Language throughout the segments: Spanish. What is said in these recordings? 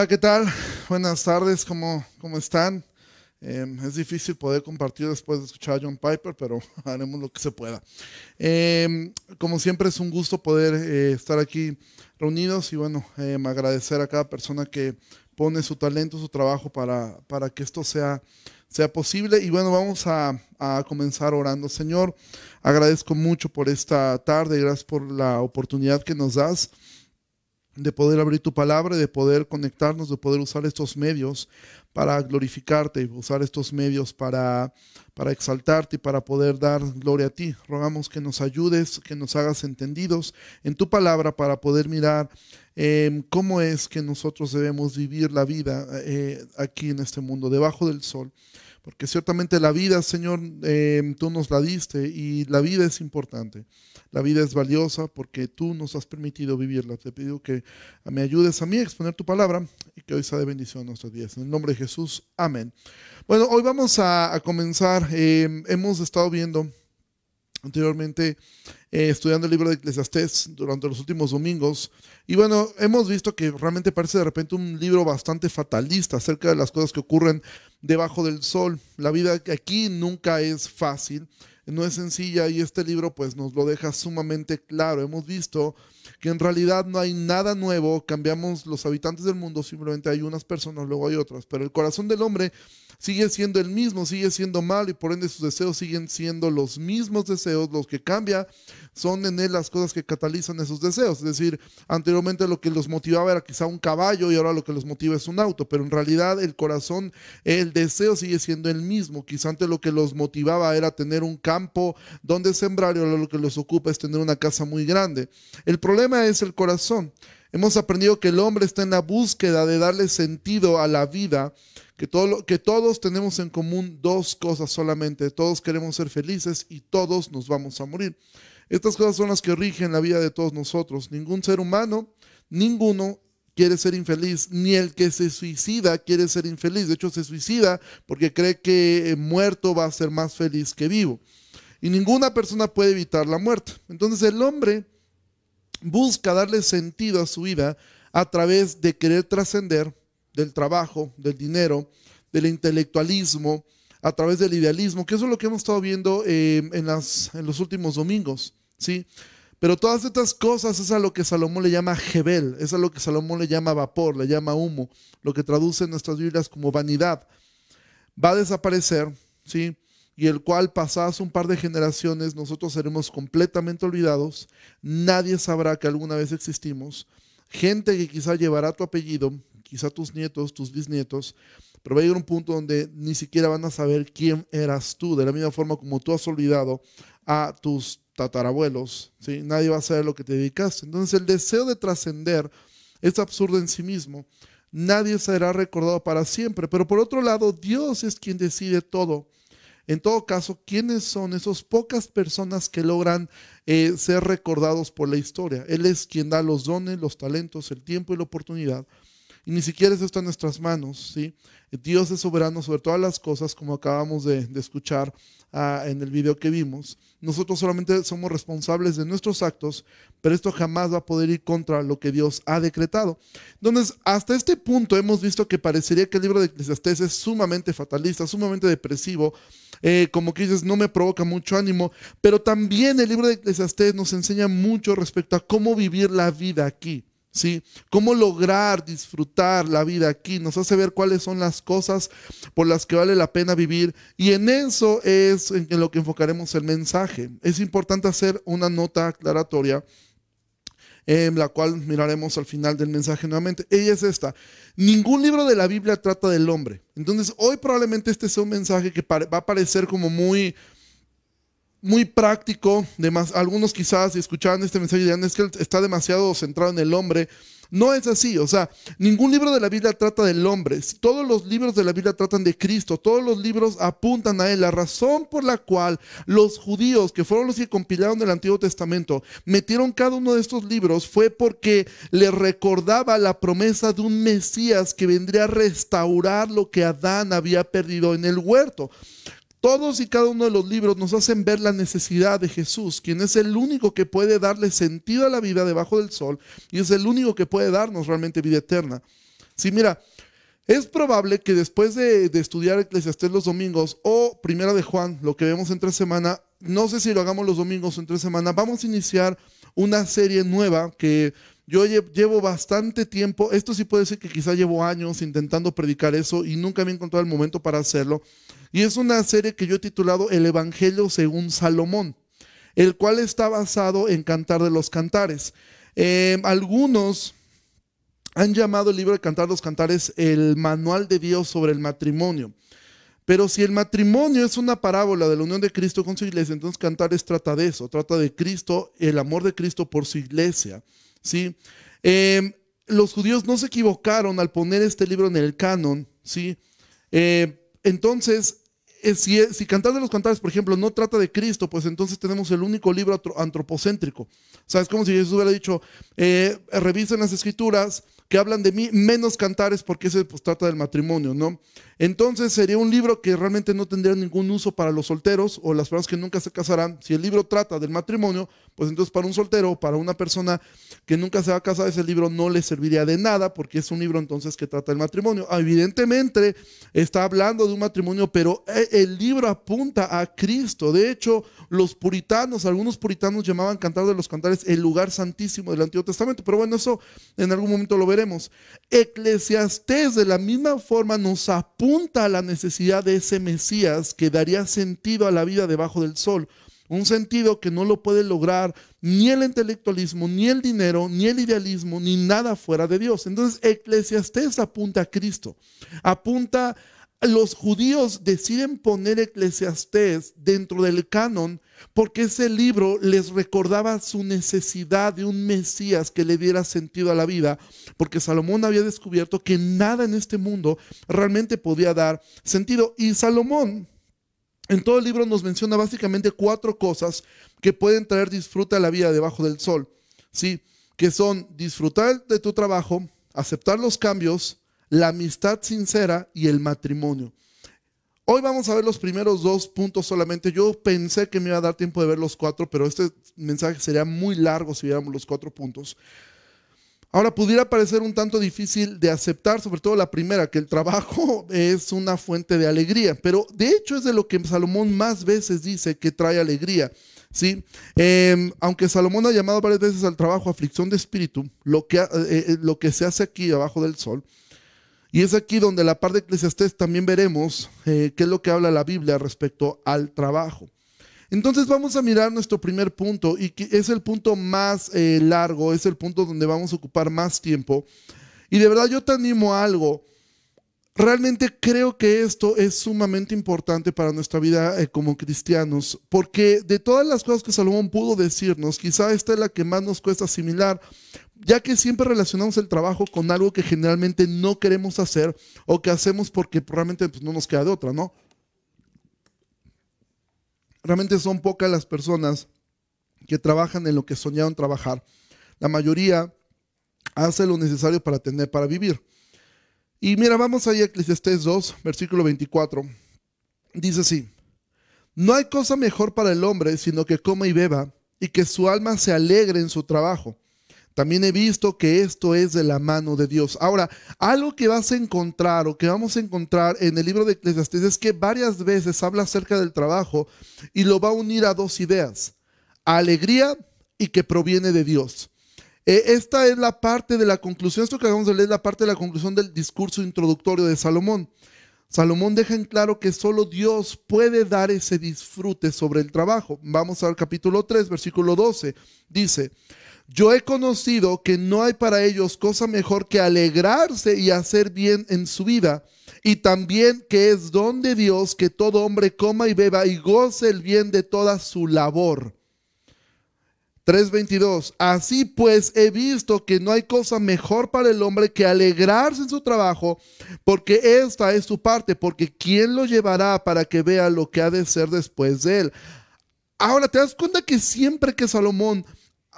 Hola, ¿qué tal? Buenas tardes, ¿cómo, cómo están? Eh, es difícil poder compartir después de escuchar a John Piper, pero haremos lo que se pueda. Eh, como siempre es un gusto poder eh, estar aquí reunidos y bueno, agradecer a cada persona que pone su talento, su trabajo para, para que esto sea, sea posible. Y bueno, vamos a, a comenzar orando. Señor, agradezco mucho por esta tarde, gracias por la oportunidad que nos das de poder abrir tu palabra, de poder conectarnos, de poder usar estos medios para glorificarte, usar estos medios para, para exaltarte y para poder dar gloria a ti. Rogamos que nos ayudes, que nos hagas entendidos en tu palabra para poder mirar em, cómo es que nosotros debemos vivir la vida eh, aquí en este mundo, debajo del sol. Porque ciertamente la vida, Señor, em, tú nos la diste y la vida es importante. La vida es valiosa porque tú nos has permitido vivirla. Te pido que me ayudes a mí a exponer tu palabra y que hoy sea de bendición a nuestros días. En el nombre de Jesús, amén. Bueno, hoy vamos a, comenzar. Em, hemos estado viendo anteriormente eh, estudiando el libro de Eclesiastés durante los últimos domingos. Y bueno, hemos visto que realmente parece de repente un libro bastante fatalista acerca de las cosas que ocurren debajo del sol. La vida aquí nunca es fácil no es sencilla y este libro pues nos lo deja sumamente claro. Hemos visto que en realidad no hay nada nuevo, cambiamos los habitantes del mundo, simplemente hay unas personas, luego hay otras, pero el corazón del hombre sigue siendo el mismo, sigue siendo malo y por ende sus deseos siguen siendo los mismos deseos, los que cambia son en él las cosas que catalizan esos deseos. Es decir, anteriormente lo que los motivaba era quizá un caballo y ahora lo que los motiva es un auto, pero en realidad el corazón, el deseo sigue siendo el mismo. Quizá antes lo que los motivaba era tener un campo donde sembrar y ahora lo que los ocupa es tener una casa muy grande. El problema es el corazón. Hemos aprendido que el hombre está en la búsqueda de darle sentido a la vida que, todo, que todos tenemos en común dos cosas solamente. Todos queremos ser felices y todos nos vamos a morir. Estas cosas son las que rigen la vida de todos nosotros. Ningún ser humano, ninguno quiere ser infeliz, ni el que se suicida quiere ser infeliz. De hecho, se suicida porque cree que muerto va a ser más feliz que vivo. Y ninguna persona puede evitar la muerte. Entonces el hombre busca darle sentido a su vida a través de querer trascender del trabajo, del dinero, del intelectualismo, a través del idealismo, que eso es lo que hemos estado viendo eh, en, los últimos domingos, ¿sí? Pero todas estas cosas es a lo que Salomón le llama Jebel, es a lo que Salomón le llama vapor, le llama humo, lo que traduce en nuestras Biblias como vanidad. Va a desaparecer, ¿sí? Y el cual pasadas un par de generaciones nosotros seremos completamente olvidados, nadie sabrá que alguna vez existimos, gente que quizá llevará tu apellido, quizá tus nietos, tus bisnietos, pero va a llegar un punto donde ni siquiera van a saber quién eras tú, de la misma forma como tú has olvidado a tus tatarabuelos, ¿sí? nadie va a saber lo que te dedicaste. Entonces el deseo de trascender es absurdo en sí mismo. Nadie será recordado para siempre, pero por otro lado, Dios es quien decide todo. En todo caso, ¿quiénes son esas pocas personas que logran eh, ser recordados por la historia? Él es quien da los dones, los talentos, el tiempo y la oportunidad y ni siquiera eso está en nuestras manos, ¿sí? Dios es soberano sobre todas las cosas, como acabamos de, escuchar en el video que vimos. Nosotros solamente somos responsables de nuestros actos, pero esto jamás va a poder ir contra lo que Dios ha decretado. Entonces, hasta este punto hemos visto que parecería que el libro de Eclesiastés es sumamente fatalista, sumamente depresivo, eh, como que dices, no me provoca mucho ánimo, pero también el libro de Eclesiastés nos enseña mucho respecto a cómo vivir la vida aquí. ¿Sí? Cómo lograr disfrutar la vida aquí. Nos hace ver cuáles son las cosas por las que vale la pena vivir. Y en eso es en lo que enfocaremos el mensaje. Es importante hacer una nota aclaratoria. En la cual miraremos al final del mensaje nuevamente. Ella es esta. Ningún libro de la Biblia trata del hombre. Entonces, hoy probablemente este sea un mensaje que va a parecer como muy, muy práctico. algunos quizás, escuchaban este mensaje, dirán, es que está demasiado centrado en el hombre. No es así, o sea, ningún libro de la Biblia trata del hombre. Todos los libros de la Biblia tratan de Cristo, todos los libros apuntan a Él. La razón por la cual los judíos, que fueron los que compilaron el Antiguo Testamento, metieron cada uno de estos libros fue porque le recordaba la promesa de un Mesías que vendría a restaurar lo que Adán había perdido en el huerto. Todos y cada uno de los libros nos hacen ver la necesidad de Jesús, quien es el único que puede darle sentido a la vida debajo del sol y es el único que puede darnos realmente vida eterna. Sí, mira, es probable que después de, estudiar Eclesiastés los domingos o Primera de Juan, lo que vemos entre semana, no sé si lo hagamos los domingos o entre semana, vamos a iniciar una serie nueva que yo llevo bastante tiempo, esto sí puede ser que quizá llevo años intentando predicar eso y nunca he encontrado el momento para hacerlo. Y es una serie que yo he titulado El Evangelio según Salomón, el cual está basado en Cantar de los Cantares. Eh, algunos han llamado el libro de Cantar de los Cantares el manual de Dios sobre el matrimonio. Pero si el matrimonio es una parábola de la unión de Cristo con su iglesia, entonces Cantares trata de eso, trata de Cristo, el amor de Cristo por su iglesia. ¿sí? Em, los judíos no se equivocaron al poner este libro en el canon, ¿sí? Eh, entonces, si, si, Cantar de los Cantares, por ejemplo, no trata de Cristo, pues entonces tenemos el único libro antropocéntrico. O sea, es como si Jesús hubiera dicho, eh, revisen las escrituras, que hablan de mí, menos cantares porque ese pues, trata del matrimonio, ¿no? Entonces sería un libro que realmente no tendría ningún uso para los solteros o las personas que nunca se casarán. Si el libro trata del matrimonio, pues entonces para un soltero o para una persona que nunca se va a casar, ese libro no le serviría de nada porque es un libro entonces que trata del matrimonio. Evidentemente está hablando de un matrimonio, pero eh, el libro apunta a Cristo. De hecho, los puritanos, algunos puritanos llamaban Cantar de los Cantares el lugar santísimo del Antiguo Testamento, pero bueno, eso en algún momento lo veremos Eclesiastés de la misma forma nos apunta a la necesidad de ese Mesías que daría sentido a la vida debajo del sol. Un sentido que no lo puede lograr ni el intelectualismo, ni el dinero, ni el idealismo, ni nada fuera de Dios. Entonces, Eclesiastés apunta a Cristo, apunta los judíos deciden poner Eclesiastés dentro del canon porque ese libro les recordaba su necesidad de un Mesías que le diera sentido a la vida, porque Salomón había descubierto que nada en este mundo realmente podía dar sentido. Y Salomón en todo el libro nos menciona básicamente cuatro cosas que pueden traer disfrute a la vida debajo del sol, ¿sí? Que son disfrutar de tu trabajo, aceptar los cambios, la amistad sincera y el matrimonio. Hoy vamos a ver los primeros dos puntos solamente. Yo pensé que me iba a dar tiempo de ver los cuatro, pero este mensaje sería muy largo si viéramos los cuatro puntos. Ahora, pudiera parecer un tanto difícil de aceptar, sobre todo la primera, que el trabajo es una fuente de alegría, pero de hecho es de lo que Salomón más veces dice que trae alegría. ¿sí? Em, aunque Salomón ha llamado varias veces al trabajo aflicción de espíritu, lo que, eh, eh, lo que se hace aquí abajo del sol, y es aquí donde la parte de Eclesiastés también veremos eh, qué es lo que habla la Biblia respecto al trabajo. Entonces vamos a mirar nuestro primer punto y que es el punto más eh, largo, es el punto donde vamos a ocupar más tiempo. Y de verdad yo te animo a algo. Realmente creo que esto es sumamente importante para nuestra vida eh, como cristianos, porque de todas las cosas que Salomón pudo decirnos, quizá esta es la que más nos cuesta asimilar, ya que siempre relacionamos el trabajo con algo que generalmente no queremos hacer o que hacemos porque realmente pues, no nos queda de otra, ¿no? Realmente son pocas las personas que trabajan en lo que soñaron trabajar. La mayoría hace lo necesario para tener, para vivir. Y mira, vamos ahí a Eclesiastés 2, versículo 24. Dice así, no hay cosa mejor para el hombre sino que coma y beba y que su alma se alegre en su trabajo también he visto que esto es de la mano de Dios. Ahora, algo que vas a encontrar o que vamos a encontrar en el libro de Eclesiastes es que varias veces habla acerca del trabajo y lo va a unir a dos ideas, alegría y que proviene de Dios. E, esta es la parte de la conclusión, esto que acabamos de leer es la parte de la conclusión del discurso introductorio de Salomón. Salomón deja en claro que solo Dios puede dar ese disfrute sobre el trabajo. Vamos al capítulo 3, versículo 12. Dice, yo he conocido que no hay para ellos cosa mejor que alegrarse y hacer bien en su vida, y también que es don de Dios que todo hombre coma y beba y goce el bien de toda su labor. 3.22. Así pues he visto que no hay cosa mejor para el hombre que alegrarse en su trabajo, porque esta es su parte, porque ¿quién lo llevará para que vea lo que ha de ser después de él? Ahora, ¿te das cuenta que siempre que Salomón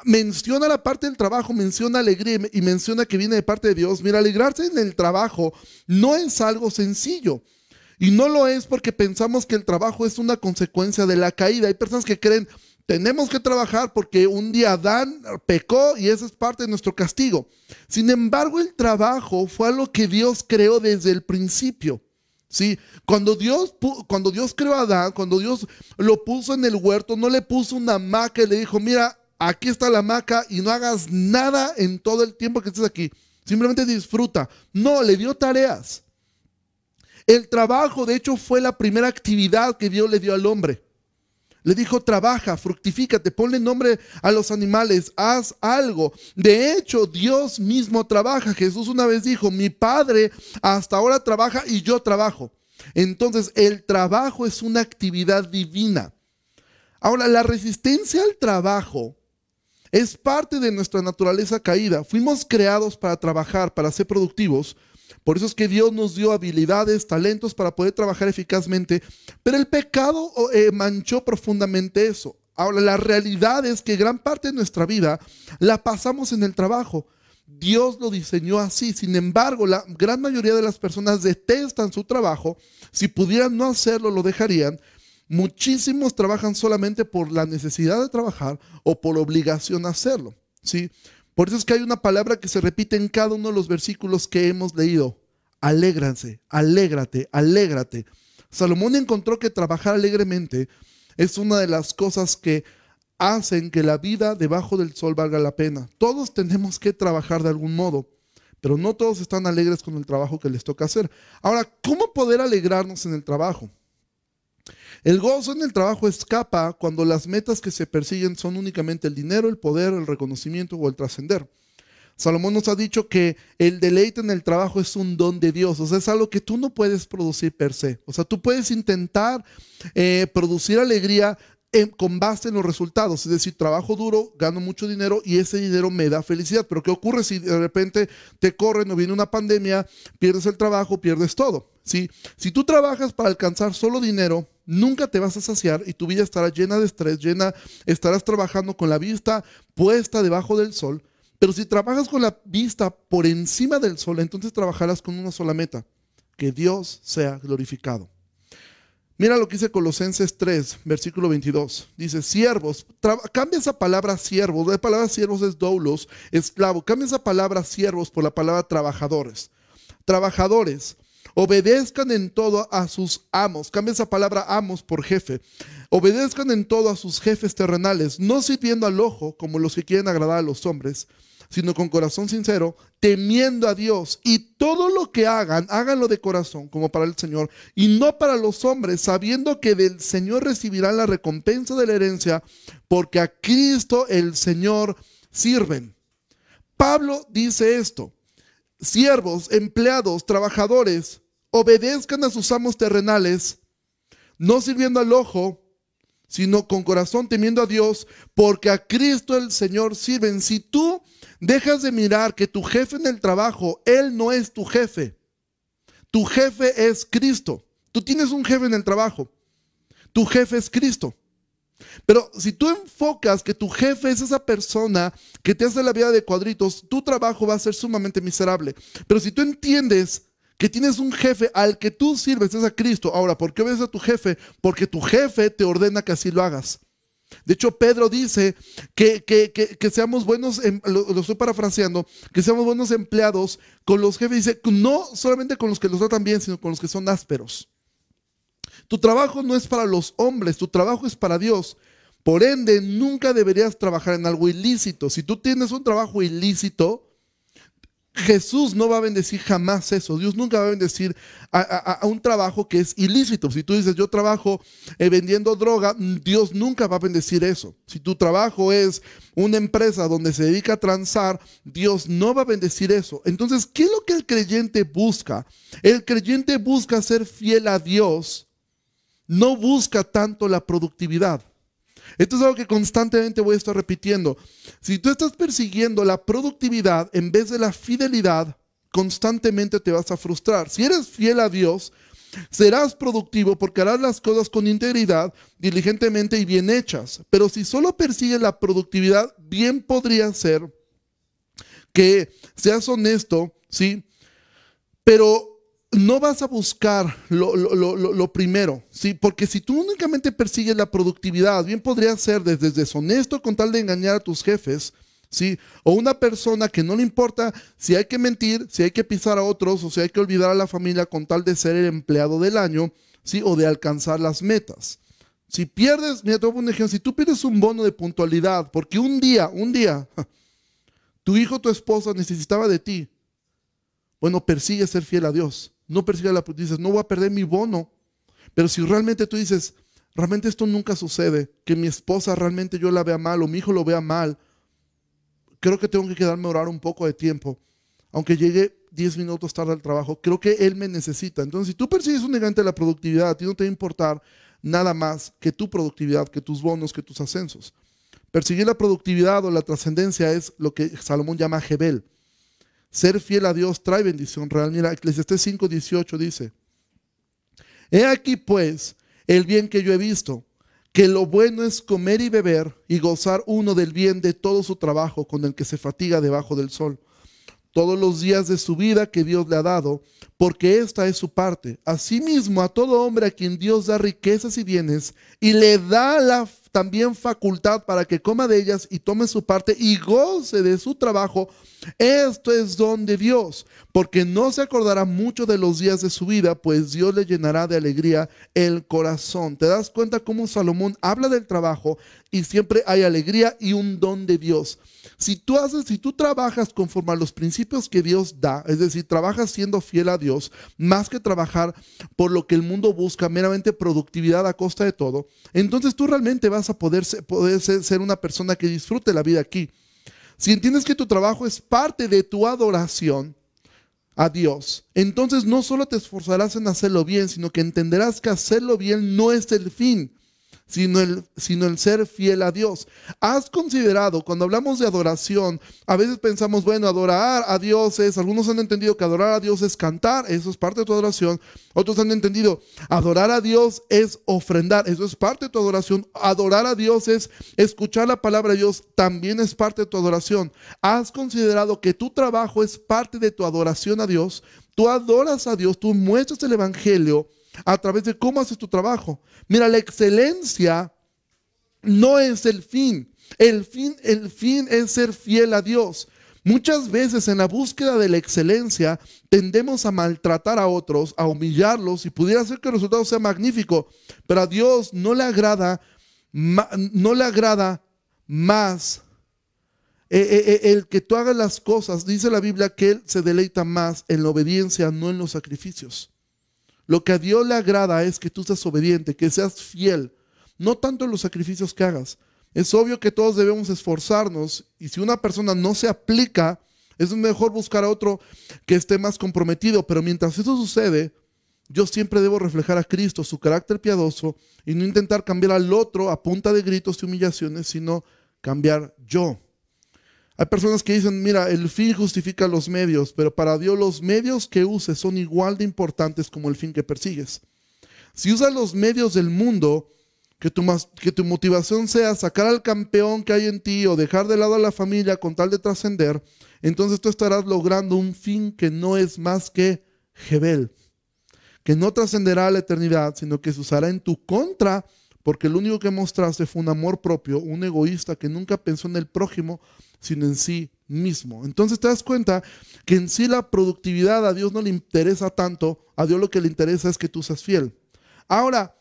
menciona la parte del trabajo, menciona alegría y menciona que viene de parte de Dios. Mira, alegrarse en el trabajo no es algo sencillo. Y no lo es porque pensamos que el trabajo es una consecuencia de la caída. Hay personas que creen, tenemos que trabajar porque un día Adán pecó y eso es parte de nuestro castigo. Sin embargo, el trabajo fue algo que Dios creó desde el principio. ¿sí? Cuando, Dios, cuando Dios creó a Adán, cuando Dios lo puso en el huerto, no le puso una hamaca y le dijo, mira, aquí está la hamaca y no hagas nada en todo el tiempo que estés aquí. Simplemente disfruta. No, le dio tareas. El trabajo, de hecho, fue la primera actividad que Dios le dio al hombre. Le dijo, trabaja, fructifícate, ponle nombre a los animales, haz algo. De hecho, Dios mismo trabaja. Jesús una vez dijo, mi Padre hasta ahora trabaja y yo trabajo. Entonces, el trabajo es una actividad divina. Ahora, la resistencia al trabajo es parte de nuestra naturaleza caída. Fuimos creados para trabajar, para ser productivos, por eso es que Dios nos dio habilidades, talentos para poder trabajar eficazmente, pero el pecado eh, manchó profundamente eso. Ahora, la realidad es que gran parte de nuestra vida la pasamos en el trabajo. Dios lo diseñó así. Sin embargo, la gran mayoría de las personas detestan su trabajo. Si pudieran no hacerlo, lo dejarían. Muchísimos trabajan solamente por la necesidad de trabajar o por obligación a hacerlo. ¿sí? Por eso es que hay una palabra que se repite en cada uno de los versículos que hemos leído. Alégranse, alégrate, alégrate. Salomón encontró que trabajar alegremente es una de las cosas que hacen que la vida debajo del sol valga la pena. Todos tenemos que trabajar de algún modo, pero no todos están alegres con el trabajo que les toca hacer. Ahora, ¿cómo poder alegrarnos en el trabajo? El gozo en el trabajo escapa cuando las metas que se persiguen son únicamente el dinero, el poder, el reconocimiento o el trascender. Salomón nos ha dicho que el deleite en el trabajo es un don de Dios, o sea, es algo que tú no puedes producir per se. O sea, tú puedes intentar eh, producir alegría con base en los resultados. Es decir, trabajo duro, gano mucho dinero y ese dinero me da felicidad. Pero ¿qué ocurre si de repente te corren o viene una pandemia, pierdes el trabajo, pierdes todo? ¿sí? Si tú trabajas para alcanzar solo dinero, nunca te vas a saciar y tu vida estará llena de estrés, llena, estarás trabajando con la vista puesta debajo del sol. Pero si trabajas con la vista por encima del sol, entonces trabajarás con una sola meta, que Dios sea glorificado. Mira lo que dice Colosenses 3, versículo 22. Dice, siervos, cambia esa palabra siervos, la palabra siervos es doulos, esclavo, cambia esa palabra siervos por la palabra trabajadores. Trabajadores, obedezcan en todo a sus amos, cambia esa palabra amos por jefe. Obedezcan en todo a sus jefes terrenales, no sirviendo al ojo como los que quieren agradar a los hombres, sino con corazón sincero, temiendo a Dios. Y todo lo que hagan, háganlo de corazón, como para el Señor, y no para los hombres, sabiendo que del Señor recibirán la recompensa de la herencia, porque a Cristo el Señor sirven. Pablo dice esto, siervos, empleados, trabajadores, obedezcan a sus amos terrenales, no sirviendo al ojo, sino con corazón temiendo a Dios, porque a Cristo el Señor sirven. Si tú dejas de mirar que tu jefe en el trabajo, Él no es tu jefe. Tu jefe es Cristo. Tú tienes un jefe en el trabajo. Tu jefe es Cristo. Pero si tú enfocas que tu jefe es esa persona que te hace la vida de cuadritos, tu trabajo va a ser sumamente miserable. Pero si tú entiendes que tienes un jefe al que tú sirves, es a Cristo. Ahora, ¿por qué obedeces a tu jefe? Porque tu jefe te ordena que así lo hagas. De hecho, Pedro dice que, que, seamos buenos, lo, estoy parafraseando, que seamos buenos empleados con los jefes. Dice, no solamente con los que los tratan bien, sino con los que son ásperos. Tu trabajo no es para los hombres, tu trabajo es para Dios. Por ende, nunca deberías trabajar en algo ilícito. Si tú tienes un trabajo ilícito, Jesús no va a bendecir jamás eso. Dios nunca va a bendecir a, un trabajo que es ilícito. Si tú dices, yo trabajo eh, vendiendo droga, Dios nunca va a bendecir eso. Si tu trabajo es una empresa donde se dedica a transar, Dios no va a bendecir eso. Entonces, ¿qué es lo que el creyente busca? El creyente busca ser fiel a Dios, no busca tanto la productividad. Esto es algo que constantemente voy a estar repitiendo. Si tú estás persiguiendo la productividad en vez de la fidelidad, constantemente te vas a frustrar. Si eres fiel a Dios, serás productivo porque harás las cosas con integridad, diligentemente y bien hechas. Pero si solo persigues la productividad, bien podría ser que seas honesto, ¿sí? Pero no vas a buscar lo, primero, ¿sí? Porque si tú únicamente persigues la productividad, bien podría ser desde deshonesto con tal de engañar a tus jefes, ¿sí? O una persona que no le importa si hay que mentir, si hay que pisar a otros o si hay que olvidar a la familia con tal de ser el empleado del año, ¿sí? O de alcanzar las metas. Si pierdes, mira, te voy a poner un ejemplo, si tú pierdes un bono de puntualidad, porque un día, un día, tu hijo o tu esposa necesitaba de ti, bueno, persigue ser fiel a Dios no persigas la dices, no voy a perder mi bono. Pero si realmente tú dices, realmente esto nunca sucede, que mi esposa realmente yo la vea mal o mi hijo lo vea mal, creo que tengo que quedarme a orar un poco de tiempo. Aunque llegue 10 minutos tarde al trabajo, creo que él me necesita. Entonces, si tú persigues únicamente la productividad, a ti no te va a importar nada más que tu productividad, que tus bonos, que tus ascensos. Perseguir la productividad o la trascendencia es lo que Salomón llama Jebel. Ser fiel a Dios trae bendición real. Mira, Eclesiastés 5:18 dice, He aquí pues el bien que yo he visto, que lo bueno es comer y beber y gozar uno del bien de todo su trabajo con el que se fatiga debajo del sol, todos los días de su vida que Dios le ha dado, porque esta es su parte. Asimismo, a todo hombre a quien Dios da riquezas y bienes y le da también facultad para que coma de ellas y tome su parte y goce de su trabajo, esto es don de Dios, porque no se acordará mucho de los días de su vida, pues Dios le llenará de alegría el corazón. ¿Te das cuenta cómo Salomón habla del trabajo y siempre hay alegría y un don de Dios? Si tú haces, si tú trabajas conforme a los principios que Dios da, es decir, trabajas siendo fiel a Dios, más que trabajar por lo que el mundo busca, meramente productividad a costa de todo, entonces tú realmente vas a poder poder ser una persona que disfrute la vida aquí. Si entiendes que tu trabajo es parte de tu adoración a Dios, entonces no solo te esforzarás en hacerlo bien, sino que entenderás que hacerlo bien no es el fin, sino el, sino el ser fiel a Dios. ¿Has considerado, cuando hablamos de adoración, a veces pensamos, bueno, adorar a Dios es, algunos han entendido que adorar a Dios es cantar, eso es parte de tu adoración, otros han entendido, adorar a Dios es ofrendar, eso es parte de tu adoración, adorar a Dios es escuchar la palabra de Dios, también es parte de tu adoración. ¿Has considerado que tu trabajo es parte de tu adoración a Dios? Tú adoras a Dios, tú muestras el Evangelio a través de cómo haces tu trabajo. Mira, la excelencia no es el fin. El fin, el fin es ser fiel a Dios. Muchas veces en la búsqueda de la excelencia tendemos a maltratar a otros, a humillarlos y pudiera ser que el resultado sea magnífico, pero a Dios no le agrada, no le agrada más eh, eh, eh, el que tú hagas las cosas. Dice la Biblia que Él se deleita más en la obediencia, no en los sacrificios. Lo que a Dios le agrada es que tú seas obediente, que seas fiel, no tanto en los sacrificios que hagas. Es obvio que todos debemos esforzarnos y si una persona no se aplica, es mejor buscar a otro que esté más comprometido, pero mientras eso sucede, yo siempre debo reflejar a Cristo, su carácter piadoso, y no intentar cambiar al otro a punta de gritos y humillaciones, sino cambiar yo. Hay personas que dicen, mira, el fin justifica los medios, pero para Dios los medios que uses son igual de importantes como el fin que persigues. Si usas los medios del mundo, que tu, que tu motivación sea sacar al campeón que hay en ti o dejar de lado a la familia con tal de trascender, entonces tú estarás logrando un fin que no es más que Jebel, que no trascenderá a la eternidad, sino que se usará en tu contra, porque lo único que mostraste fue un amor propio, un egoísta que nunca pensó en el prójimo, sino en sí mismo. Entonces te das cuenta que en sí la productividad a Dios no le interesa tanto, a Dios lo que le interesa es que tú seas fiel. Ahora,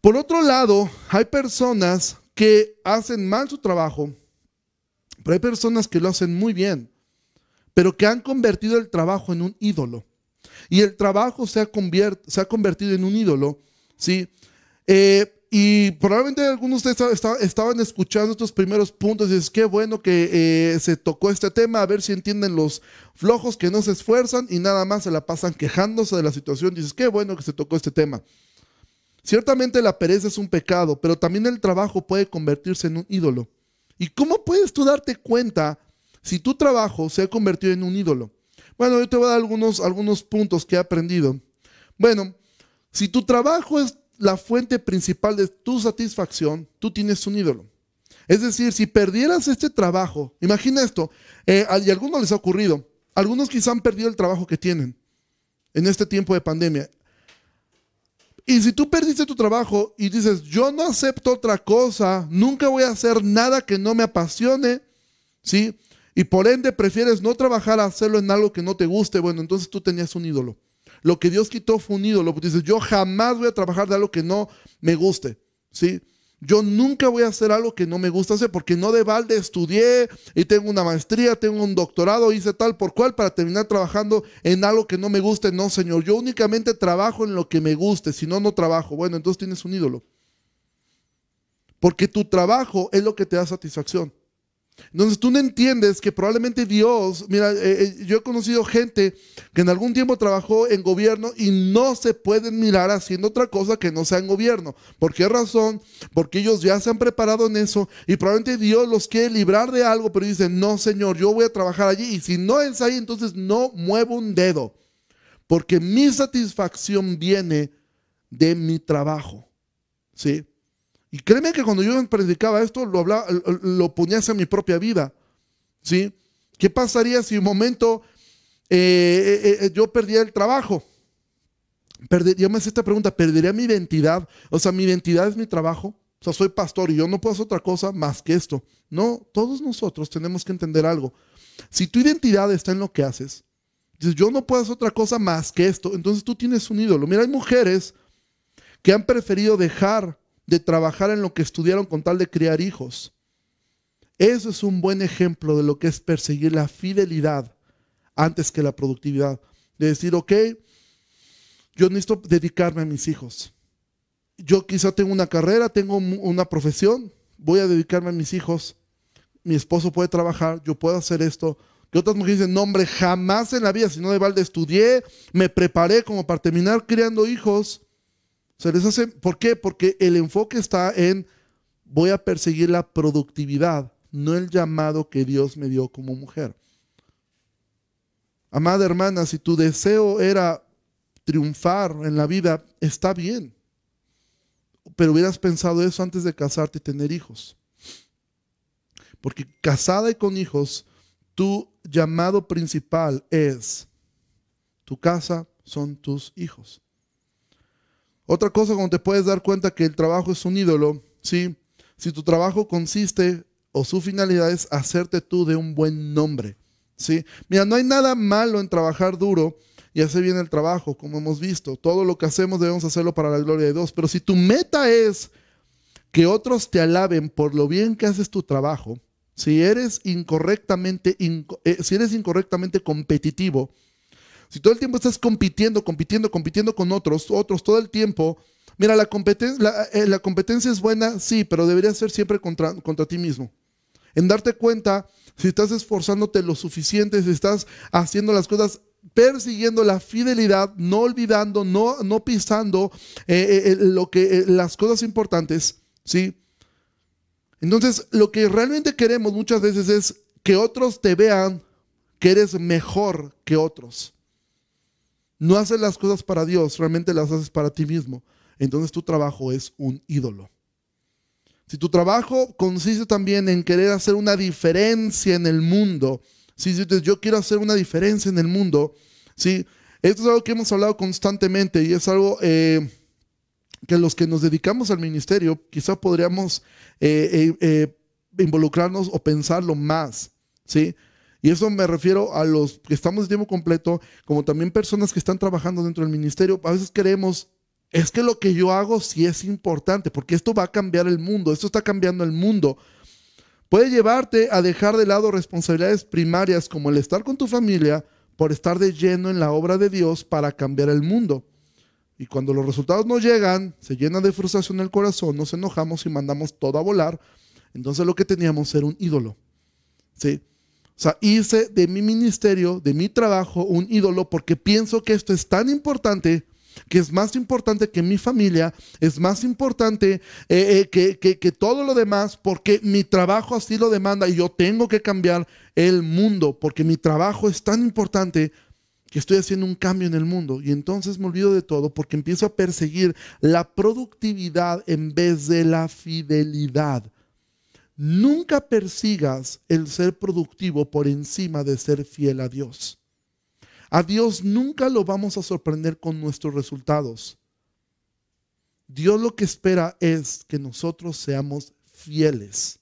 por otro lado, hay personas que hacen mal su trabajo, pero hay personas que lo hacen muy bien, pero que han convertido el trabajo en un ídolo. Y el trabajo se ha, convertido en un ídolo, ¿sí? Eh, y probablemente algunos de ustedes estaban escuchando estos primeros puntos y es qué bueno que eh, se tocó este tema, a ver si entienden los flojos que no se esfuerzan y nada más se la pasan quejándose de la situación. Dices, qué bueno que se tocó este tema. Ciertamente la pereza es un pecado, pero también el trabajo puede convertirse en un ídolo. ¿Y cómo puedes tú darte cuenta si tu trabajo se ha convertido en un ídolo? Bueno, yo te voy a dar algunos, algunos puntos que he aprendido. Bueno, si tu trabajo es la fuente principal de tu satisfacción, tú tienes un ídolo. Es decir, si perdieras este trabajo, imagina esto, eh, y a algunos les ha ocurrido, algunos quizá han perdido el trabajo que tienen. en este tiempo de pandemia. Y si tú perdiste tu trabajo y dices, yo no acepto otra cosa, nunca voy a hacer nada que no me apasione, ¿sí? Y por ende prefieres no trabajar a hacerlo en algo que no te guste, bueno, entonces tú tenías un ídolo. Lo que Dios quitó fue un ídolo. Dices, yo jamás voy a trabajar de algo que no me guste, ¿sí? Yo nunca voy a hacer algo que no me gusta hacer porque no de balde estudié y tengo una maestría, tengo un doctorado, hice tal por cual para terminar trabajando en algo que no me guste. No, Señor, yo únicamente trabajo en lo que me guste, si no, no trabajo. Bueno, entonces tienes un ídolo. Porque tu trabajo es lo que te da satisfacción. Entonces tú no entiendes que probablemente Dios, mira, eh, eh, yo he conocido gente que en algún tiempo trabajó en gobierno y no se pueden mirar haciendo otra cosa que no sea en gobierno. ¿Por qué razón? Porque ellos ya se han preparado en eso y probablemente Dios los quiere librar de algo, pero dicen, no, Señor, yo voy a trabajar allí y si no es ahí, entonces no muevo un dedo, porque mi satisfacción viene de mi trabajo. ¿Sí? Y créeme que cuando yo predicaba esto, lo, hablaba, lo ponía hacia mi propia vida. ¿Sí? ¿Qué pasaría si un momento eh, eh, eh, yo perdía el trabajo? yo me hacía esta pregunta, ¿perdería mi identidad? O sea, mi identidad es mi trabajo. O sea, soy pastor y yo no puedo hacer otra cosa más que esto. No, todos nosotros tenemos que entender algo. Si tu identidad está en lo que haces, dices, yo no puedo hacer otra cosa más que esto, entonces tú tienes un ídolo. Mira, hay mujeres que han preferido dejar de trabajar en lo que estudiaron con tal de criar hijos. Eso es un buen ejemplo de lo que es perseguir la fidelidad antes que la productividad. De decir, ok, yo necesito dedicarme a mis hijos. Yo quizá tengo una carrera, tengo una profesión, voy a dedicarme a mis hijos. Mi esposo puede trabajar, yo puedo hacer esto. Que otras mujeres dicen, no hombre, jamás en la vida, si no de balde estudié, me preparé como para terminar criando hijos. Se les hace, ¿Por qué? Porque el enfoque está en voy a perseguir la productividad, no el llamado que Dios me dio como mujer. Amada hermana, si tu deseo era triunfar en la vida, está bien. Pero hubieras pensado eso antes de casarte y tener hijos. Porque casada y con hijos, tu llamado principal es, tu casa son tus hijos. Otra cosa como te puedes dar cuenta que el trabajo es un ídolo, ¿sí? Si tu trabajo consiste o su finalidad es hacerte tú de un buen nombre, ¿sí? Mira, no hay nada malo en trabajar duro y hacer bien el trabajo, como hemos visto. Todo lo que hacemos debemos hacerlo para la gloria de Dios. Pero si tu meta es que otros te alaben por lo bien que haces tu trabajo, si eres incorrectamente, eh, si eres incorrectamente competitivo, si todo el tiempo estás compitiendo, compitiendo, compitiendo con otros, otros todo el tiempo, mira, la, eh, la, competencia es buena, sí, pero debería ser siempre contra, contra ti mismo. En darte cuenta si estás esforzándote lo suficiente, si estás haciendo las cosas persiguiendo la fidelidad, no olvidando, no, no pisando eh, eh, lo que, las cosas importantes, ¿sí? Entonces, lo que realmente queremos muchas veces es que otros te vean que eres mejor que otros no haces las cosas para Dios, realmente las haces para ti mismo. Entonces tu trabajo es un ídolo. Si tu trabajo consiste también en querer hacer una diferencia en el mundo, si dices yo quiero hacer una diferencia en el mundo, ¿sí? esto es algo que hemos hablado constantemente y es algo eh, que los que nos dedicamos al ministerio quizá podríamos eh, eh, involucrarnos o pensarlo más. ¿sí? Y eso me refiero a los que estamos de tiempo completo, como también personas que están trabajando dentro del ministerio. A veces queremos, es que lo que yo hago sí es importante, porque esto va a cambiar el mundo, esto está cambiando el mundo. Puede llevarte a dejar de lado responsabilidades primarias como el estar con tu familia por estar de lleno en la obra de Dios para cambiar el mundo. Y cuando los resultados no llegan, se llena de frustración el corazón, nos enojamos y mandamos todo a volar. Entonces lo que teníamos era un ídolo. ¿sí? O sea, hice de mi ministerio, de mi trabajo, un ídolo porque pienso que esto es tan importante que es más importante que mi familia, es más importante eh, eh, que, todo lo demás, porque mi trabajo así lo demanda y yo tengo que cambiar el mundo, porque mi trabajo es tan importante que estoy haciendo un cambio en el mundo. Y entonces me olvido de todo porque empiezo a perseguir la productividad en vez de la fidelidad. Nunca persigas el ser productivo por encima de ser fiel a Dios. A Dios nunca lo vamos a sorprender con nuestros resultados. Dios lo que espera es que nosotros seamos fieles.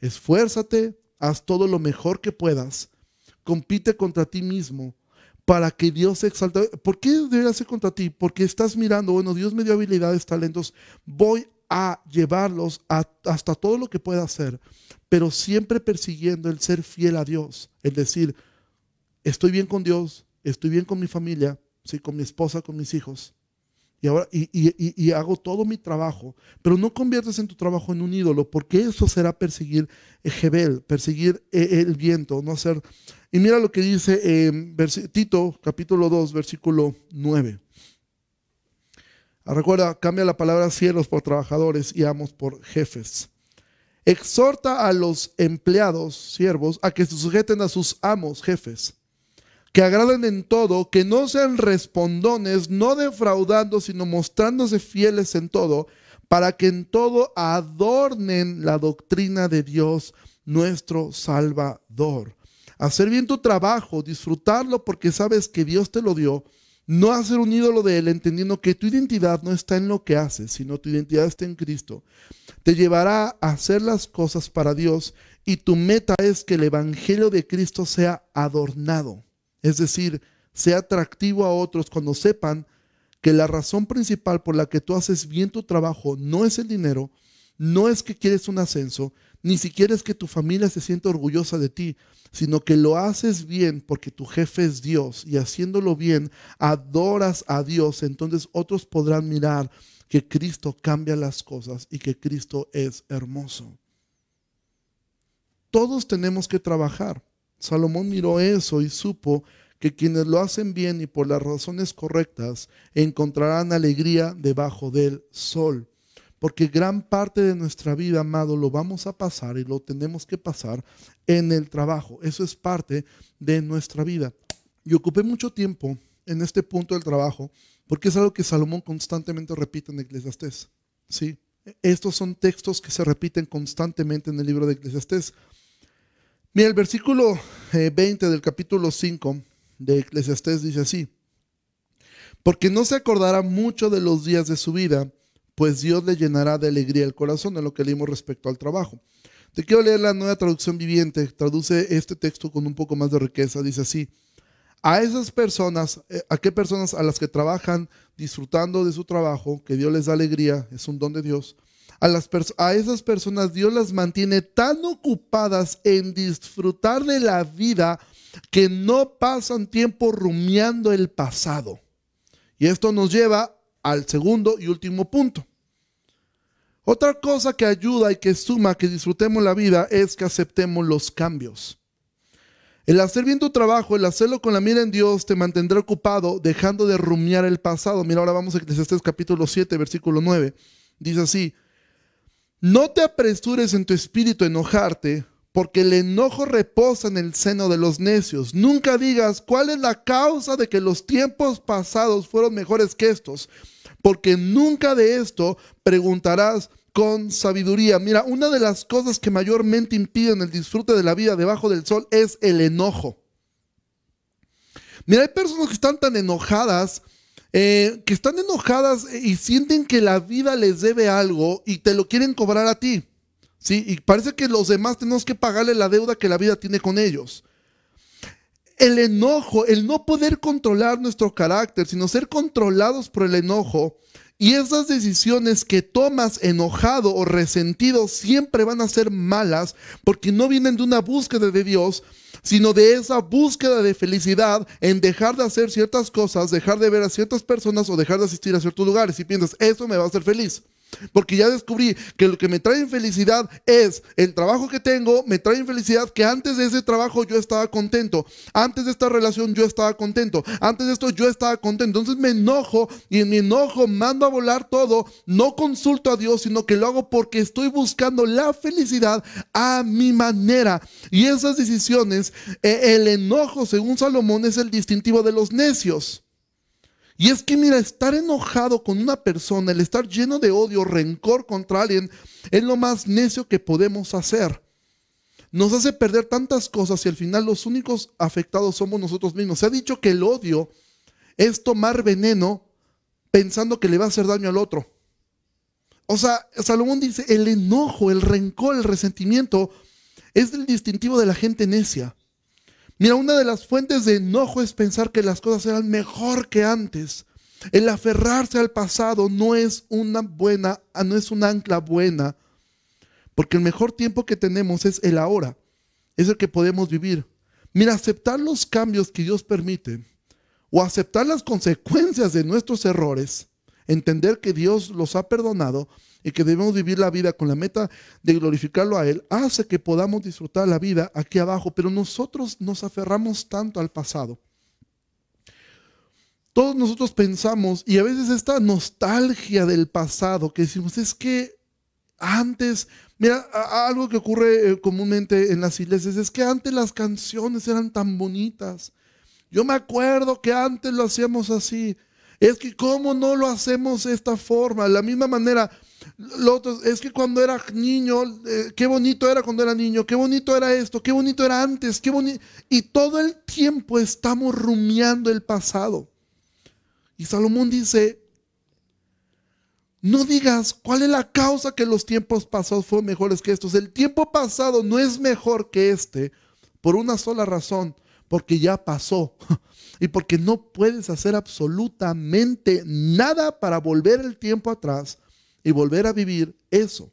Esfuérzate, haz todo lo mejor que puedas, compite contra ti mismo para que Dios se exalte. ¿Por qué debería ser contra ti? Porque estás mirando, bueno, Dios me dio habilidades, talentos, voy a llevarlos hasta todo lo que pueda hacer, pero siempre persiguiendo el ser fiel a Dios, el decir, estoy bien con Dios, estoy bien con mi familia, ¿sí? con mi esposa, con mis hijos, y, ahora, y, hago todo mi trabajo, pero no conviertes en tu trabajo en un ídolo, porque eso será perseguir Jebel, perseguir eh, el viento, no hacer... Y mira lo que dice eh, Tito capítulo 2, versículo 9. Recuerda, cambia la palabra cielos por trabajadores y amos por jefes. Exhorta a los empleados, siervos, a que se sujeten a sus amos, jefes que agraden en todo, que no sean respondones, no defraudando, sino mostrándose fieles en todo, para que en todo adornen la doctrina de Dios, nuestro Salvador. Hacer bien tu trabajo, disfrutarlo porque sabes que Dios te lo dio, no hacer un ídolo de Él, entendiendo que tu identidad no está en lo que haces, sino tu identidad está en Cristo, te llevará a hacer las cosas para Dios y tu meta es que el Evangelio de Cristo sea adornado. Es decir, sea atractivo a otros cuando sepan que la razón principal por la que tú haces bien tu trabajo no es el dinero, no es que quieres un ascenso, ni siquiera es que tu familia se sienta orgullosa de ti, sino que lo haces bien porque tu jefe es Dios y haciéndolo bien adoras a Dios, entonces otros podrán mirar que Cristo cambia las cosas y que Cristo es hermoso. Todos tenemos que trabajar. Salomón miró eso y supo que quienes lo hacen bien y por las razones correctas encontrarán alegría debajo del sol. Porque gran parte de nuestra vida, amado, lo vamos a pasar y lo tenemos que pasar en el trabajo. Eso es parte de nuestra vida. Y ocupé mucho tiempo en este punto del trabajo porque es algo que Salomón constantemente repite en Eclesiastés. ¿sí? Estos son textos que se repiten constantemente en el libro de Eclesiastés. Mira, el versículo 20 eh, del capítulo 5 de Eclesiastés dice así, porque no se acordará mucho de los días de su vida, pues Dios le llenará de alegría el corazón, en lo que leímos respecto al trabajo. Te quiero leer la nueva traducción viviente, traduce este texto con un poco más de riqueza, dice así, a esas personas, eh, ¿a qué personas? A las que trabajan disfrutando de su trabajo, que Dios les da alegría, es un don de Dios a, a esas personas Dios las mantiene tan ocupadas en disfrutar de la vida que no pasan tiempo rumiando el pasado. Y esto nos lleva al segundo y último punto. Otra cosa que ayuda y que suma que disfrutemos la vida es que aceptemos los cambios. El hacer bien tu trabajo, el hacerlo con la mira en Dios, te mantendrá ocupado, dejando de rumiar el pasado. Mira, ahora vamos a Eclesiastés capítulo 7, versículo 9. Dice así, no te apresures en tu espíritu a enojarte, porque el enojo reposa en el seno de los necios. Nunca digas cuál es la causa de que los tiempos pasados fueron mejores que estos, porque nunca de esto preguntarás con sabiduría. Mira, una de las cosas que mayormente impiden el disfrute de la vida debajo del sol es el enojo. Mira, hay personas que están tan enojadas eh, que están enojadas y sienten que la vida les debe algo y te lo quieren cobrar a ti. ¿sí? Y parece que los demás tenemos que pagarle la deuda que la vida tiene con ellos. El enojo, el no poder controlar nuestro carácter, sino ser controlados por el enojo, y esas decisiones que tomas enojado o resentido siempre van a ser malas porque no vienen de una búsqueda de Dios, sino de esa búsqueda de felicidad en dejar de hacer ciertas cosas, dejar de ver a ciertas personas o dejar de asistir a ciertos lugares. Y piensas, eso me va a hacer feliz. Porque ya descubrí que lo que me trae infelicidad es el trabajo que tengo, me trae infelicidad que antes de ese trabajo yo estaba contento, antes de esta relación yo estaba contento, antes de esto yo estaba contento. Entonces me enojo y en mi enojo mando a volar todo, no consulto a Dios, sino que lo hago porque estoy buscando la felicidad a mi manera. Y esas decisiones, eh, el enojo, según Salomón, es el distintivo de los necios. Y es que, mira, estar enojado con una persona, el estar lleno de odio, rencor contra alguien, es lo más necio que podemos hacer. nos hace perder tantas cosas y al final los únicos afectados somos nosotros mismos. Se ha dicho que el odio es tomar veneno pensando que le va a hacer daño al otro. O sea, Salomón dice, el enojo, el rencor, el resentimiento es el distintivo de la gente necia. Mira, una de las fuentes de enojo es pensar que las cosas eran mejor que antes. El aferrarse al pasado no es una buena, no es un ancla buena, porque el mejor tiempo que tenemos es el ahora, es el que podemos vivir. Mira, aceptar los cambios que Dios permite o aceptar las consecuencias de nuestros errores, entender que Dios los ha perdonado y que debemos vivir la vida con la meta de glorificarlo a Él, hace que podamos disfrutar la vida aquí abajo, pero nosotros nos aferramos tanto al pasado. Todos nosotros pensamos, y a veces esta nostalgia del pasado, que decimos, es que antes, mira, algo que ocurre eh, comúnmente en las iglesias es que antes las canciones eran tan bonitas. Yo me acuerdo que antes lo hacíamos así. Es que cómo no lo hacemos de esta forma. De la misma manera, es que cuando era niño, eh, qué bonito era cuando era niño, qué bonito era esto, qué bonito era antes, qué bonito. Y todo el tiempo estamos rumiando el pasado. Y Salomón dice, no digas cuál es la causa que los tiempos pasados fueron mejores que estos. El tiempo pasado no es mejor que este por una sola razón, porque ya pasó y porque no puedes hacer absolutamente nada para volver el tiempo atrás y volver a vivir eso.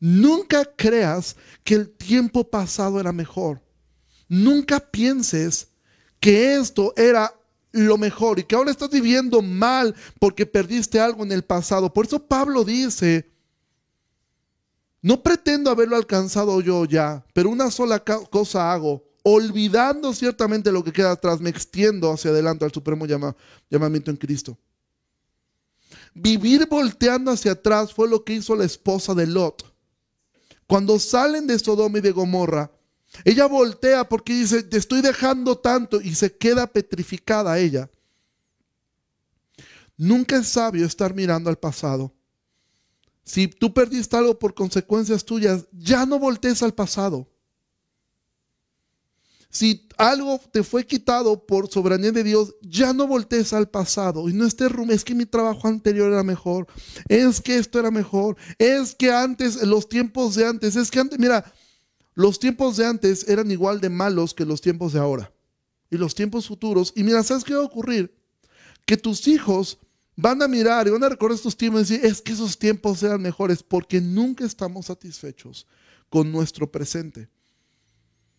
Nunca creas que el tiempo pasado era mejor. Nunca pienses que esto era lo mejor y que ahora estás viviendo mal porque perdiste algo en el pasado. Por eso Pablo dice, no pretendo haberlo alcanzado yo ya, pero una sola cosa hago, olvidando ciertamente lo que queda atrás, me extiendo hacia adelante al supremo llamamiento en Cristo. Vivir volteando hacia atrás fue lo que hizo la esposa de Lot. Cuando salen de Sodoma y de Gomorra, ella voltea porque dice, te estoy dejando tanto y se queda petrificada ella. Nunca es sabio estar mirando al pasado. Si tú perdiste algo por consecuencias tuyas, ya no voltees al pasado. Si algo te fue quitado por soberanía de Dios, ya no voltees al pasado y no estés rum, es que mi trabajo anterior era mejor, es que esto era mejor, es que antes, los tiempos de antes, es que antes, mira, los tiempos de antes eran igual de malos que los tiempos de ahora. Y los tiempos futuros. Y mira, ¿sabes qué va a ocurrir? Que tus hijos van a mirar y van a recordar estos tiempos y decir, es que esos tiempos eran mejores porque nunca estamos satisfechos con nuestro presente.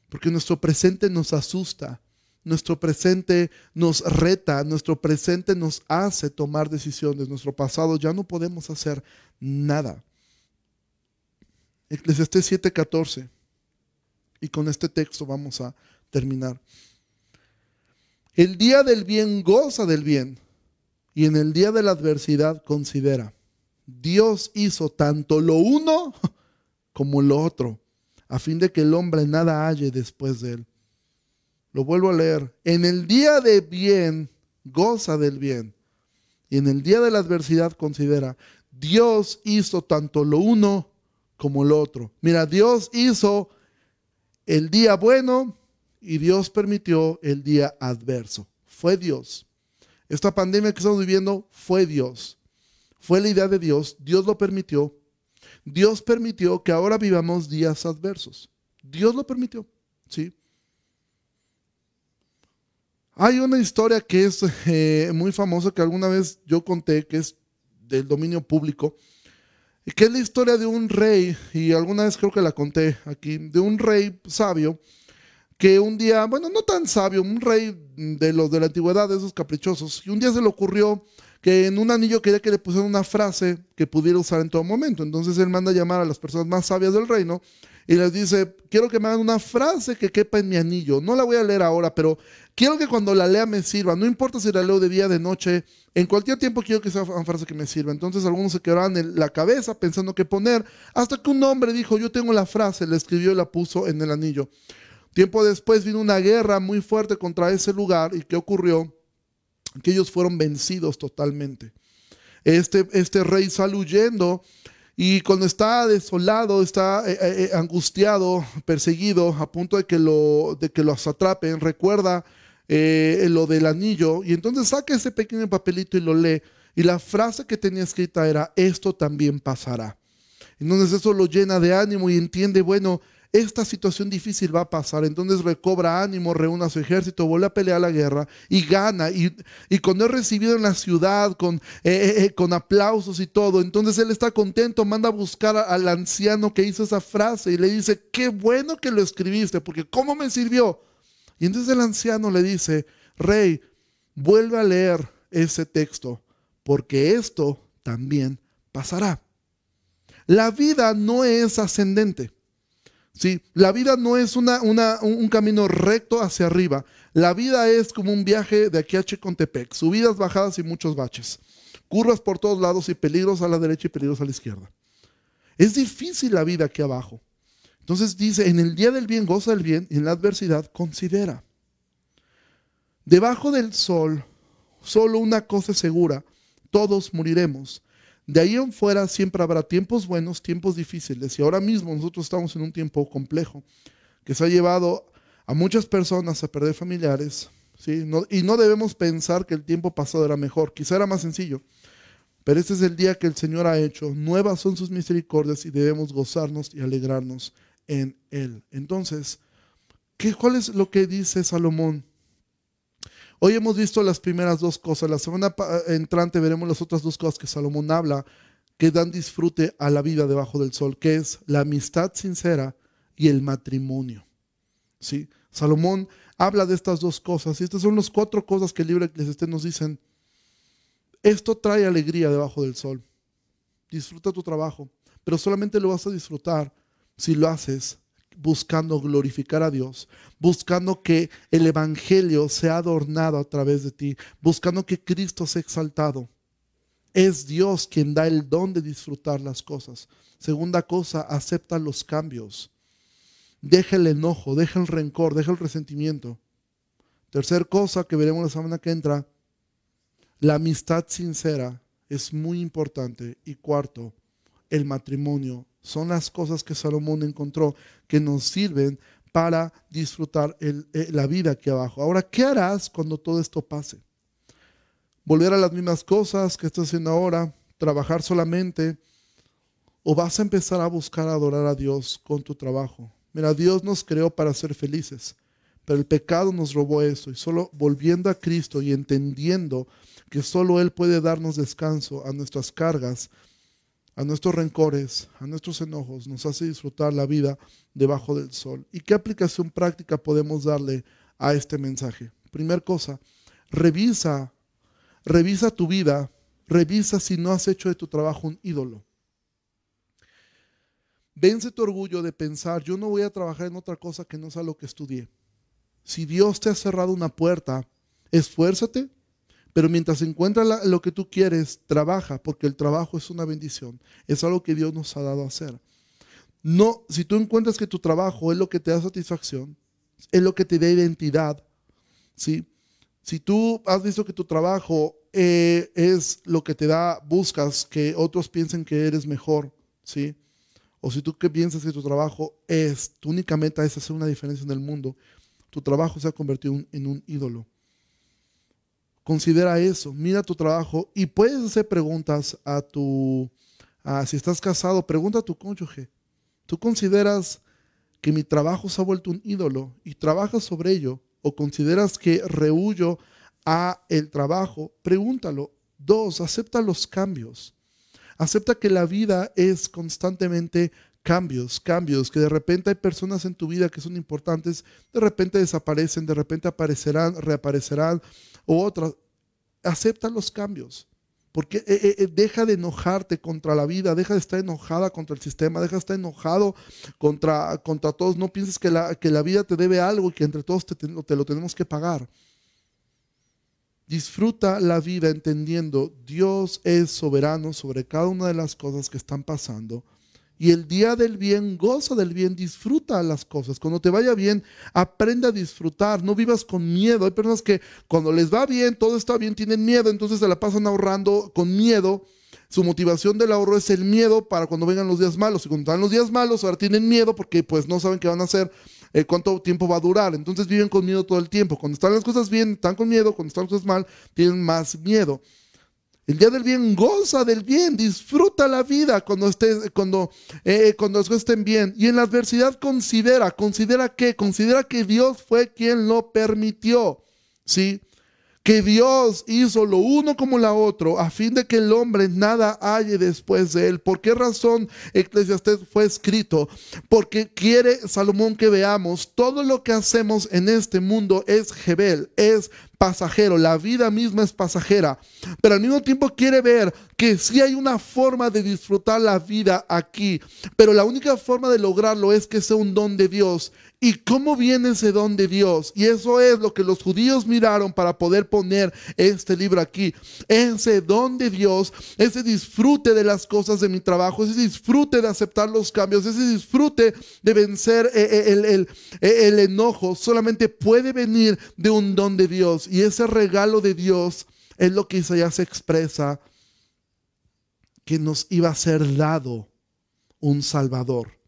Porque nuestro presente nos asusta, nuestro presente nos reta, nuestro presente nos hace tomar decisiones, nuestro pasado ya no podemos hacer nada. Eclesiastés 7:14. Y con este texto vamos a terminar. El día del bien goza del bien y en el día de la adversidad considera. Dios hizo tanto lo uno como lo otro, a fin de que el hombre nada halle después de él. Lo vuelvo a leer. En el día de bien goza del bien y en el día de la adversidad considera. Dios hizo tanto lo uno como lo otro. Mira, Dios hizo el día bueno y Dios permitió el día adverso. Fue Dios. Esta pandemia que estamos viviendo fue Dios. Fue la idea de Dios. Dios lo permitió. Dios permitió que ahora vivamos días adversos. Dios lo permitió. ¿sí? Hay una historia que es eh, muy famosa que alguna vez yo conté, que es del dominio público que es la historia de un rey, y alguna vez creo que la conté aquí, de un rey sabio que un día, bueno, no tan sabio, un rey de los de la antigüedad, de esos caprichosos, y un día se le ocurrió que en un anillo quería que le pusieran una frase que pudiera usar en todo momento. Entonces él manda a llamar a las personas más sabias del reino y les dice, quiero que me hagan una frase que quepa en mi anillo. No la voy a leer ahora, pero quiero que cuando la lea me sirva. No importa si la leo de día, de noche, en cualquier tiempo quiero que sea una frase que me sirva. Entonces algunos se quedaron en la cabeza pensando qué poner, hasta que un hombre dijo, yo tengo la frase, la escribió y la puso en el anillo. Tiempo después vino una guerra muy fuerte contra ese lugar y ¿qué ocurrió? Que ellos fueron vencidos totalmente. Este, este rey sale huyendo Y cuando está desolado, está eh, eh, angustiado, perseguido, a punto de que, lo, de que los atrapen, recuerda lo del anillo y entonces saca ese pequeño papelito y lo lee. Y la frase que tenía escrita era, esto también pasará. Entonces eso lo llena de ánimo y entiende, bueno, esta situación difícil va a pasar. Entonces recobra ánimo, reúne a su ejército, vuelve a pelear la guerra y gana. Y, cuando es recibido en la ciudad con, eh, eh, eh, con aplausos y todo, entonces él está contento, manda a buscar al anciano que hizo esa frase y le dice, qué bueno que lo escribiste, porque ¿cómo me sirvió? Y entonces el anciano le dice, rey, vuelve a leer ese texto, porque esto también pasará. La vida no es ascendente. ¿Sí? La vida no es una, un camino recto hacia arriba. La vida es como un viaje de aquí a Chicontepec, subidas, bajadas y muchos baches. Curvas por todos lados y peligros a la derecha y peligros a la izquierda. Es difícil la vida aquí abajo. Entonces dice, en el día del bien goza el bien y en la adversidad considera. Debajo del sol, solo una cosa es segura, todos moriremos. De ahí en fuera siempre habrá tiempos buenos, tiempos difíciles. Y ahora mismo nosotros estamos en un tiempo complejo que se ha llevado a muchas personas a perder familiares. ¿sí? y no debemos pensar que el tiempo pasado era mejor. Quizá era más sencillo. Pero este es el día que el Señor ha hecho. Nuevas son sus misericordias y debemos gozarnos y alegrarnos en Él. Entonces, ¿qué, ¿cuál es lo que dice Salomón? Hoy hemos visto las primeras dos cosas. La semana entrante veremos las otras dos cosas que Salomón habla que dan disfrute a la vida debajo del sol, que es la amistad sincera y el matrimonio. ¿Sí? Salomón habla de estas dos cosas y estas son las cuatro cosas que el libro nos dicen. Esto trae alegría debajo del sol. Disfruta tu trabajo, pero solamente lo vas a disfrutar si lo haces buscando glorificar a Dios, buscando que el Evangelio sea adornado a través de ti, buscando que Cristo sea exaltado. Es Dios quien da el don de disfrutar las cosas. Segunda cosa, acepta los cambios. Deja el enojo, deja el rencor, deja el resentimiento. Tercer cosa que veremos la semana que entra, la amistad sincera es muy importante. Y cuarto, el matrimonio son las cosas que Salomón encontró que nos sirven para disfrutar eh, la vida aquí abajo. Ahora, ¿qué harás cuando todo esto pase? ¿Volver a las mismas cosas que estás haciendo ahora? ¿Trabajar solamente? ¿O vas a empezar a buscar adorar a Dios con tu trabajo? Mira, Dios nos creó para ser felices, pero el pecado nos robó eso y solo volviendo a Cristo y entendiendo que solo Él puede darnos descanso a nuestras cargas, a nuestros rencores, a nuestros enojos, nos hace disfrutar la vida debajo del sol. ¿Y qué aplicación práctica podemos darle a este mensaje? Primer cosa, revisa, revisa tu vida, revisa si no has hecho de tu trabajo un ídolo. Vence tu orgullo de pensar, yo no voy a trabajar en otra cosa que no sea lo que estudié. Si Dios te ha cerrado una puerta, esfuérzate pero mientras encuentras lo que tú quieres, trabaja, porque el trabajo es una bendición. Es algo que Dios nos ha dado a hacer. No, si tú encuentras que tu trabajo es lo que te da satisfacción, es lo que te da identidad, ¿sí? Si tú has visto que tu trabajo eh, es lo que te da, buscas que otros piensen que eres mejor, ¿sí? O si tú piensas que tu trabajo es, tu única meta es hacer una diferencia en el mundo, tu trabajo se ha convertido en un ídolo. Considera eso, mira tu trabajo y puedes hacer preguntas a tu, si estás casado, pregunta a tu cónyuge. ¿Tú consideras que mi trabajo se ha vuelto un ídolo y trabajas sobre ello? ¿O consideras que rehuyo a el trabajo? Pregúntalo. Dos, acepta los cambios. Acepta que la vida es constantemente cambios, cambios, que de repente hay personas en tu vida que son importantes, de repente desaparecen, de repente aparecerán, reaparecerán, o otras. Acepta los cambios. Porque eh, eh, eh, deja de enojarte contra la vida, deja de estar enojada contra el sistema, deja de estar enojado contra, contra todos. No pienses que la, que la vida te debe algo y que entre todos te, te lo tenemos que pagar. Disfruta la vida entendiendo Dios es soberano sobre cada una de las cosas que están pasando y el día del bien, goza del bien, disfruta las cosas. Cuando te vaya bien, aprende a disfrutar, no vivas con miedo. Hay personas que cuando les va bien, todo está bien, tienen miedo, entonces se la pasan ahorrando con miedo, Su motivación del ahorro es el miedo para cuando vengan los días malos. Y cuando están los días malos, ahora tienen miedo porque pues no saben qué van a hacer, eh, cuánto tiempo va a durar. Entonces viven con miedo todo el tiempo. Cuando están las cosas bien, están con miedo. Cuando están las cosas mal, tienen más miedo. El día del bien, goza del bien, disfruta la vida cuando, estés, cuando, eh, cuando las cosas estén bien. Y en la adversidad considera, considera que, considera que Dios fue quien lo permitió. ¿Sí? Que Dios hizo lo uno como la otro a fin de que el hombre nada halle después de él. ¿Por qué razón Eclesiastés fue escrito? Porque quiere Salomón que veamos todo lo que hacemos en este mundo es Jebel, es pasajero, la vida misma es pasajera, pero al mismo tiempo quiere ver que sí hay una forma de disfrutar la vida aquí, pero la única forma de lograrlo es que sea un don de Dios ¿Y cómo viene ese don de Dios? Y eso es lo que los judíos miraron para poder poner este libro aquí. Ese don de Dios, ese disfrute de las cosas de mi trabajo, ese disfrute de aceptar los cambios, ese disfrute de vencer eh, eh, el, eh, el enojo, solamente puede venir de un don de Dios. Y ese regalo de Dios es lo que Isaías expresa, que nos iba a ser dado un Salvador.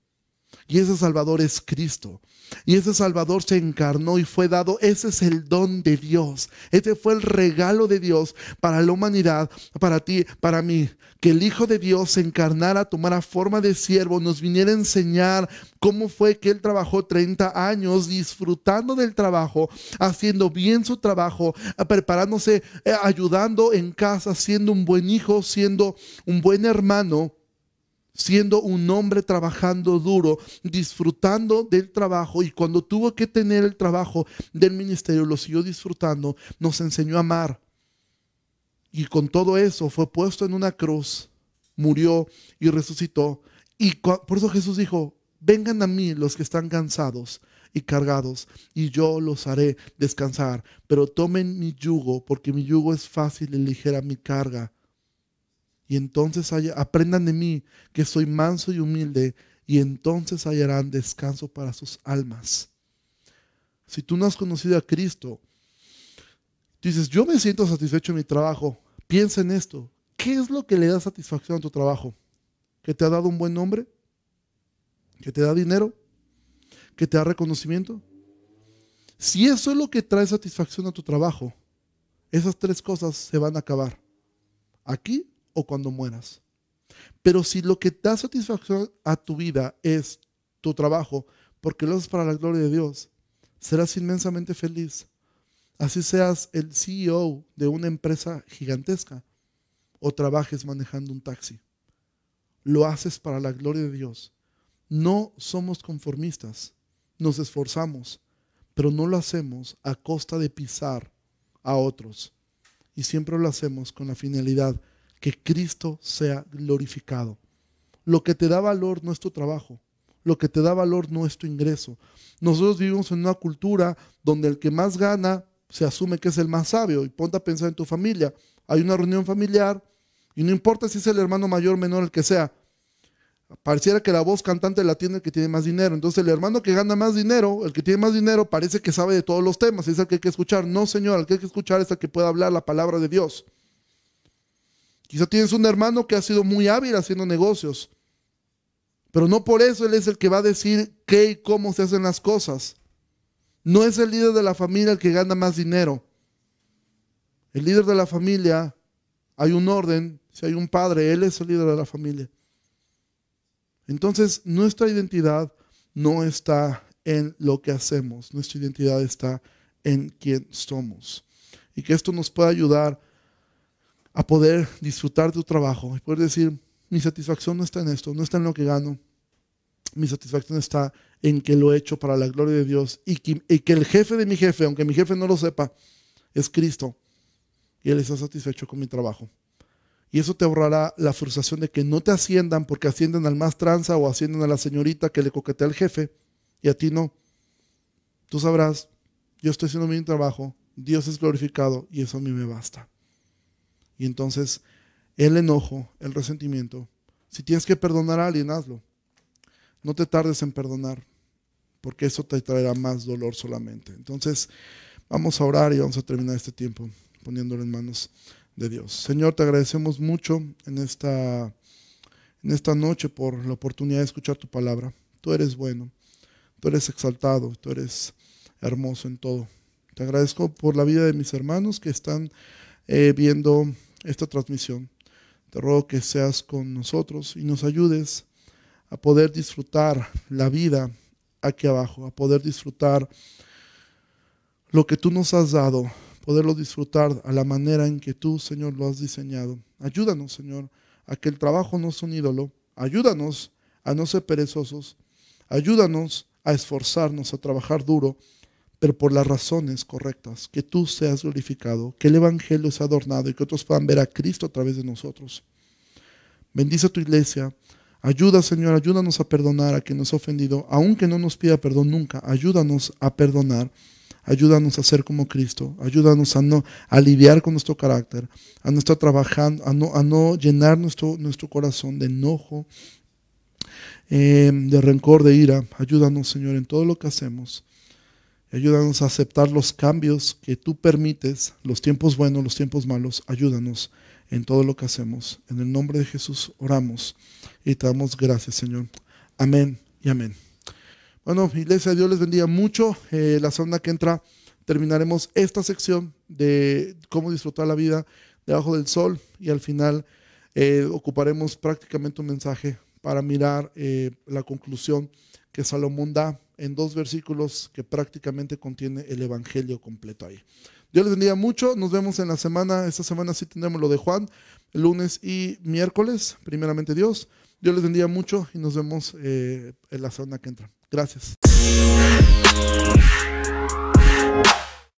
Y ese Salvador es Cristo. Y ese Salvador se encarnó y fue dado. Ese es el don de Dios. Ese fue el regalo de Dios para la humanidad, para ti, para mí. Que el Hijo de Dios se encarnara, tomara forma de siervo, nos viniera a enseñar cómo fue que Él trabajó 30 años disfrutando del trabajo, haciendo bien su trabajo, preparándose, eh, ayudando en casa, siendo un buen hijo, siendo un buen hermano siendo un hombre trabajando duro, disfrutando del trabajo y cuando tuvo que tener el trabajo del ministerio, lo siguió disfrutando, nos enseñó a amar. Y con todo eso fue puesto en una cruz, murió y resucitó. Y por eso Jesús dijo, vengan a mí los que están cansados y cargados, y yo los haré descansar. Pero tomen mi yugo, porque mi yugo es fácil y ligera mi carga y entonces aprendan de mí que soy manso y humilde y entonces hallarán descanso para sus almas. Si tú no has conocido a Cristo, dices, yo me siento satisfecho en mi trabajo, piensa en esto. ¿Qué es lo que le da satisfacción a tu trabajo? ¿Que te ha dado un buen nombre? ¿Que te da dinero? ¿Que te da reconocimiento? Si eso es lo que trae satisfacción a tu trabajo, esas tres cosas se van a acabar. Aquí o cuando mueras. Pero si lo que da satisfacción a tu vida es tu trabajo, porque lo haces para la gloria de Dios, serás inmensamente feliz. Así seas el CEO de una empresa gigantesca o trabajes manejando un taxi. Lo haces para la gloria de Dios. No somos conformistas, nos esforzamos, pero no lo hacemos a costa de pisar a otros. Y siempre lo hacemos con la finalidad que Cristo sea glorificado. Lo que te da valor no es tu trabajo, lo que te da valor no es tu ingreso. Nosotros vivimos en una cultura donde el que más gana se asume que es el más sabio. Y ponte a pensar en tu familia. Hay una reunión familiar y no importa si es el hermano mayor menor, el que sea. Pareciera que la voz cantante la tiene el que tiene más dinero. Entonces el hermano que gana más dinero, el que tiene más dinero, parece que sabe de todos los temas. Es el que hay que escuchar. No, Señor, el que hay que escuchar es el que pueda hablar la palabra de Dios. Quizá tienes un hermano que ha sido muy hábil haciendo negocios, pero no por eso él es el que va a decir qué y cómo se hacen las cosas. No es el líder de la familia el que gana más dinero. El líder de la familia, hay un orden, si hay un padre, él es el líder de la familia. Entonces, nuestra identidad no está en lo que hacemos, nuestra identidad está en quién somos. Y que esto nos pueda ayudar a poder disfrutar de tu trabajo y poder decir, mi satisfacción no está en esto, no está en lo que gano. Mi satisfacción está en que lo he hecho para la gloria de Dios y que, y que el jefe de mi jefe, aunque mi jefe no lo sepa, es Cristo. Y Él está satisfecho con mi trabajo. Y eso te ahorrará la frustración de que no te asciendan porque ascienden al más tranza o ascienden a la señorita que le coquetea al jefe y a ti no. Tú sabrás, yo estoy haciendo mi trabajo, Dios es glorificado y eso a mí me basta. Y entonces el enojo, el resentimiento, si tienes que perdonar a alguien, hazlo. No te tardes en perdonar, porque eso te traerá más dolor solamente. Entonces, vamos a orar y vamos a terminar este tiempo poniéndolo en manos de Dios. Señor, te agradecemos mucho en esta, en esta noche por la oportunidad de escuchar tu palabra. Tú eres bueno, tú eres exaltado, tú eres hermoso en todo. Te agradezco por la vida de mis hermanos que están eh, viendo esta transmisión. Te ruego que seas con nosotros y nos ayudes a poder disfrutar la vida aquí abajo, a poder disfrutar lo que tú nos has dado, poderlo disfrutar a la manera en que tú, Señor, lo has diseñado. Ayúdanos, Señor, a que el trabajo no sea un ídolo. Ayúdanos a no ser perezosos. Ayúdanos a esforzarnos, a trabajar duro, pero por las razones correctas, que tú seas glorificado, que el Evangelio sea adornado y que otros puedan ver a Cristo a través de nosotros. Bendice a tu iglesia. Ayuda, Señor, ayúdanos a perdonar a quien nos ha ofendido, aunque no nos pida perdón nunca. Ayúdanos a perdonar. Ayúdanos a ser como Cristo. Ayúdanos a no a lidiar con nuestro carácter, a no estar trabajando, a no, llenar nuestro, nuestro corazón de enojo, eh, de rencor, de ira. Ayúdanos, Señor, en todo lo que hacemos. Ayúdanos a aceptar los cambios que tú permites, los tiempos buenos, los tiempos malos. Ayúdanos en todo lo que hacemos. En el nombre de Jesús oramos y te damos gracias, Señor. Amén y amén. Bueno, iglesia, Dios les bendiga mucho. Eh, la semana que entra terminaremos esta sección de cómo disfrutar la vida debajo del sol y al final eh, ocuparemos prácticamente un mensaje para mirar eh, la conclusión que Salomón da en dos versículos que prácticamente contiene el Evangelio completo ahí. Dios les bendiga mucho. Nos vemos en la semana. Esta semana sí tendremos lo de Juan, lunes y miércoles. Primeramente Dios. Dios les bendiga mucho y nos vemos eh, en la semana que entra. Gracias.